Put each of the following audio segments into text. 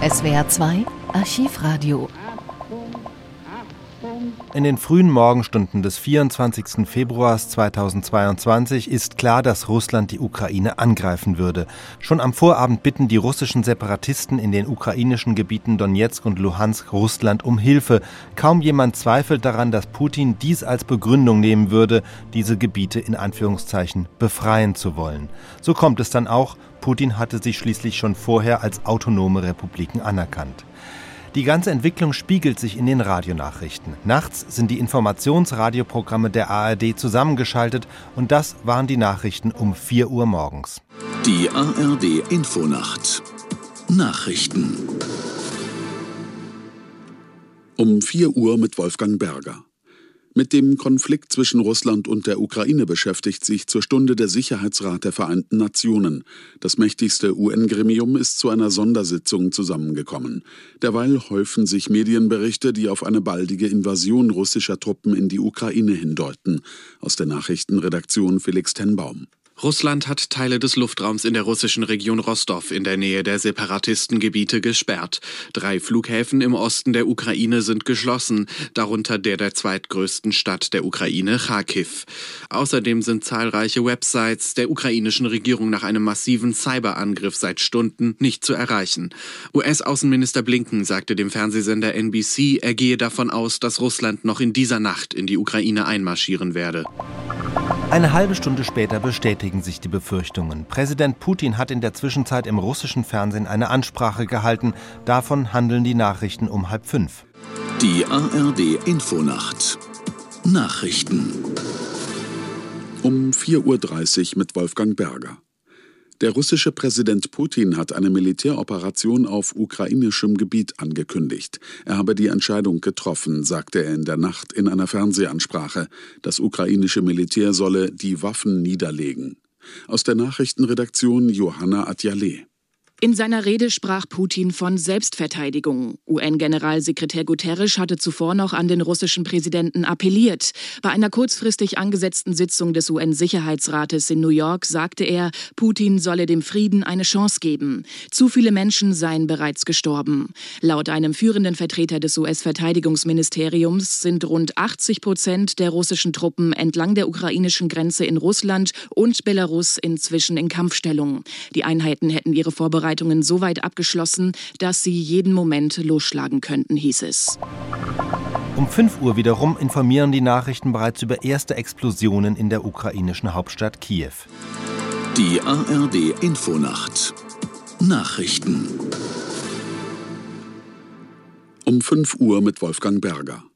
SWR 2 Archivradio in den frühen Morgenstunden des 24. Februars 2022 ist klar, dass Russland die Ukraine angreifen würde. Schon am Vorabend bitten die russischen Separatisten in den ukrainischen Gebieten Donetsk und Luhansk Russland um Hilfe. Kaum jemand zweifelt daran, dass Putin dies als Begründung nehmen würde, diese Gebiete in Anführungszeichen befreien zu wollen. So kommt es dann auch. Putin hatte sie schließlich schon vorher als autonome Republiken anerkannt. Die ganze Entwicklung spiegelt sich in den Radionachrichten. Nachts sind die Informationsradioprogramme der ARD zusammengeschaltet und das waren die Nachrichten um 4 Uhr morgens. Die ARD Infonacht Nachrichten um 4 Uhr mit Wolfgang Berger. Mit dem Konflikt zwischen Russland und der Ukraine beschäftigt sich zur Stunde der Sicherheitsrat der Vereinten Nationen. Das mächtigste UN-Gremium ist zu einer Sondersitzung zusammengekommen. Derweil häufen sich Medienberichte, die auf eine baldige Invasion russischer Truppen in die Ukraine hindeuten. Aus der Nachrichtenredaktion Felix Tenbaum. Russland hat Teile des Luftraums in der russischen Region Rostov in der Nähe der Separatistengebiete gesperrt. Drei Flughäfen im Osten der Ukraine sind geschlossen, darunter der der zweitgrößten Stadt der Ukraine, Kharkiv. Außerdem sind zahlreiche Websites der ukrainischen Regierung nach einem massiven Cyberangriff seit Stunden nicht zu erreichen. US-Außenminister Blinken sagte dem Fernsehsender NBC, er gehe davon aus, dass Russland noch in dieser Nacht in die Ukraine einmarschieren werde. Eine halbe Stunde später bestätigen sich die Befürchtungen. Präsident Putin hat in der Zwischenzeit im russischen Fernsehen eine Ansprache gehalten. Davon handeln die Nachrichten um halb fünf. Die ARD Infonacht Nachrichten um 4.30 Uhr mit Wolfgang Berger. Der russische Präsident Putin hat eine Militäroperation auf ukrainischem Gebiet angekündigt. Er habe die Entscheidung getroffen, sagte er in der Nacht in einer Fernsehansprache. Das ukrainische Militär solle die Waffen niederlegen. Aus der Nachrichtenredaktion Johanna Atjaleh. In seiner Rede sprach Putin von Selbstverteidigung. UN-Generalsekretär Guterres hatte zuvor noch an den russischen Präsidenten appelliert. Bei einer kurzfristig angesetzten Sitzung des UN-Sicherheitsrates in New York sagte er, Putin solle dem Frieden eine Chance geben. Zu viele Menschen seien bereits gestorben. Laut einem führenden Vertreter des US-Verteidigungsministeriums sind rund 80 Prozent der russischen Truppen entlang der ukrainischen Grenze in Russland und Belarus inzwischen in Kampfstellung. Die Einheiten hätten ihre Vorbereitungen Vorbereitungen so weit abgeschlossen, dass sie jeden Moment losschlagen könnten, hieß es. Um 5 Uhr wiederum informieren die Nachrichten bereits über erste Explosionen in der ukrainischen Hauptstadt Kiew. Die ARD Infonacht Nachrichten um 5 Uhr mit Wolfgang Berger.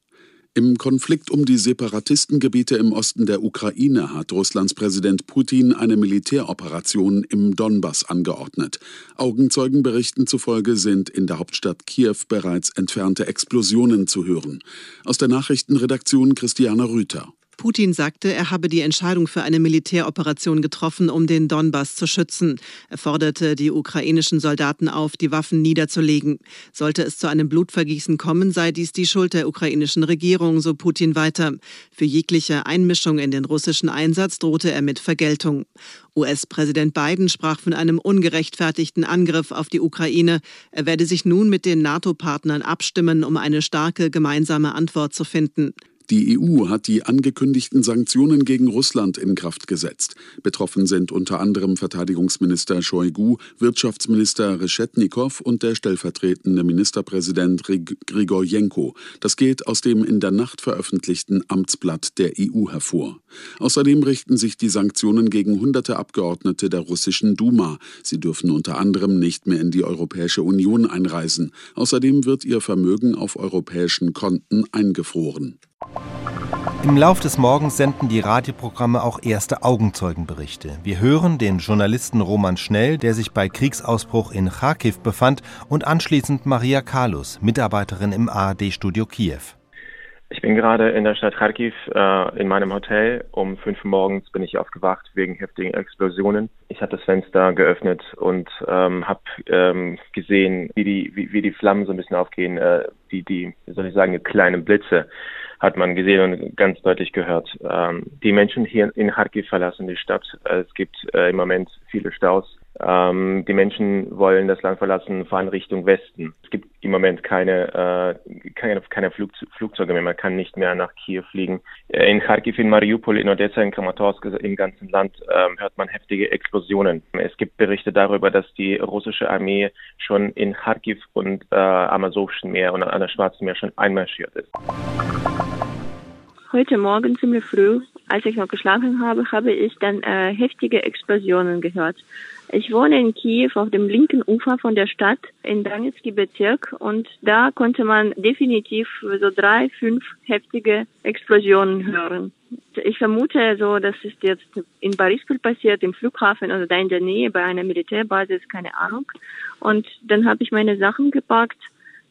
Im Konflikt um die Separatistengebiete im Osten der Ukraine hat Russlands Präsident Putin eine Militäroperation im Donbass angeordnet. Augenzeugenberichten zufolge sind in der Hauptstadt Kiew bereits entfernte Explosionen zu hören. Aus der Nachrichtenredaktion Christiane Rüther. Putin sagte, er habe die Entscheidung für eine Militäroperation getroffen, um den Donbass zu schützen. Er forderte die ukrainischen Soldaten auf, die Waffen niederzulegen. Sollte es zu einem Blutvergießen kommen, sei dies die Schuld der ukrainischen Regierung, so Putin weiter. Für jegliche Einmischung in den russischen Einsatz drohte er mit Vergeltung. US-Präsident Biden sprach von einem ungerechtfertigten Angriff auf die Ukraine. Er werde sich nun mit den NATO-Partnern abstimmen, um eine starke gemeinsame Antwort zu finden. Die EU hat die angekündigten Sanktionen gegen Russland in Kraft gesetzt. Betroffen sind unter anderem Verteidigungsminister Shoigu, Wirtschaftsminister Reschetnikow und der stellvertretende Ministerpräsident Grigorjenko. Das geht aus dem in der Nacht veröffentlichten Amtsblatt der EU hervor. Außerdem richten sich die Sanktionen gegen hunderte Abgeordnete der russischen Duma. Sie dürfen unter anderem nicht mehr in die Europäische Union einreisen. Außerdem wird ihr Vermögen auf europäischen Konten eingefroren. Im Lauf des Morgens senden die Radioprogramme auch erste Augenzeugenberichte. Wir hören den Journalisten Roman Schnell, der sich bei Kriegsausbruch in Kharkiv befand, und anschließend Maria Kalus, Mitarbeiterin im ARD-Studio Kiew. Ich bin gerade in der Stadt Kharkiv äh, in meinem Hotel. Um fünf Uhr morgens bin ich aufgewacht wegen heftigen Explosionen. Ich habe das Fenster geöffnet und ähm, habe ähm, gesehen, wie die, wie, wie die Flammen so ein bisschen aufgehen, äh, die, die, wie soll ich sagen, kleinen Blitze hat man gesehen und ganz deutlich gehört. Ähm, die Menschen hier in Kharkiv verlassen die Stadt. Es gibt äh, im Moment viele Staus. Ähm, die Menschen wollen das Land verlassen, fahren Richtung Westen. Es gibt im Moment keine, äh, keine, keine Flug, Flugzeuge mehr. Man kann nicht mehr nach Kiew fliegen. Äh, in Kharkiv, in Mariupol, in Odessa, in Kramatorsk, im ganzen Land äh, hört man heftige Explosionen. Es gibt Berichte darüber, dass die russische Armee schon in Kharkiv und äh, am Asowschen Meer und an der Schwarzen Meer schon einmarschiert ist. Heute Morgen ziemlich früh, als ich noch geschlafen habe, habe ich dann äh, heftige Explosionen gehört. Ich wohne in Kiew auf dem linken Ufer von der Stadt in Donetski Bezirk und da konnte man definitiv so drei, fünf heftige Explosionen hören. Ich vermute so, das ist jetzt in Borispol passiert, im Flughafen oder da in der Nähe bei einer Militärbasis, keine Ahnung. Und dann habe ich meine Sachen gepackt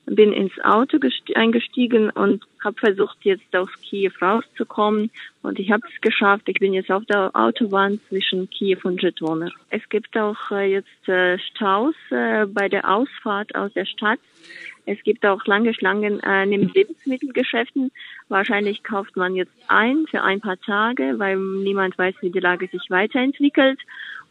bin ins Auto eingestiegen und habe versucht, jetzt aus Kiew rauszukommen. Und ich habe es geschafft. Ich bin jetzt auf der Autobahn zwischen Kiew und Jitwoner. Es gibt auch äh, jetzt äh, Staus äh, bei der Ausfahrt aus der Stadt. Es gibt auch lange Schlangen in den Lebensmittelgeschäften. Wahrscheinlich kauft man jetzt ein für ein paar Tage, weil niemand weiß, wie die Lage sich weiterentwickelt.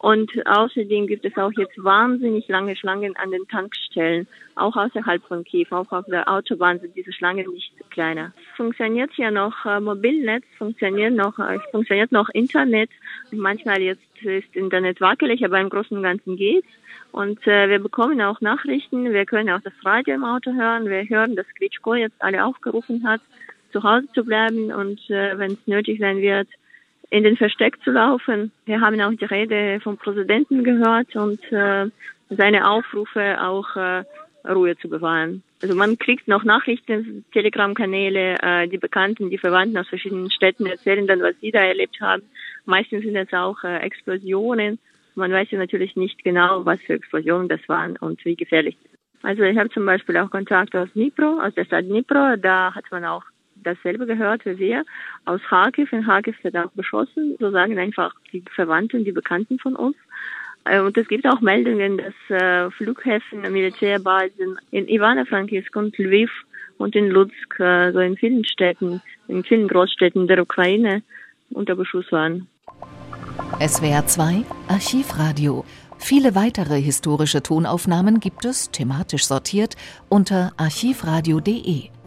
Und außerdem gibt es auch jetzt wahnsinnig lange Schlangen an den Tankstellen, auch außerhalb von Kiew, auch auf der Autobahn sind diese Schlangen nicht kleiner. Es funktioniert ja noch äh, Mobilnetz, funktioniert noch, äh, funktioniert noch Internet. Manchmal jetzt ist Internet wackelig, aber im Großen und Ganzen geht's. Und äh, wir bekommen auch Nachrichten, wir können auch das Radio im Auto hören, wir hören, dass Klitschko jetzt alle aufgerufen hat, zu Hause zu bleiben und äh, wenn es nötig sein wird, in den Versteck zu laufen. Wir haben auch die Rede vom Präsidenten gehört und äh, seine Aufrufe auch äh, Ruhe zu bewahren. Also man kriegt noch Nachrichten, Telegram-Kanäle, äh, die Bekannten, die Verwandten aus verschiedenen Städten erzählen dann, was sie da erlebt haben. Meistens sind es auch äh, Explosionen. Man weiß ja natürlich nicht genau, was für Explosionen das waren und wie gefährlich. Also ich habe zum Beispiel auch Kontakt aus Dnipro, aus der Stadt Dnipro. Da hat man auch dasselbe gehört wie wir aus Kharkiv. In Kharkiv wird auch beschossen. So sagen einfach die Verwandten, die Bekannten von uns. Äh, und es gibt auch Meldungen, dass äh, Flughäfen, Militärbasen in Ivano-Frankivsk und Lviv und in Lutsk, äh, so in vielen Städten, in vielen Großstädten der Ukraine unter Beschuss waren. SWR 2 Archivradio. Viele weitere historische Tonaufnahmen gibt es, thematisch sortiert, unter archivradio.de.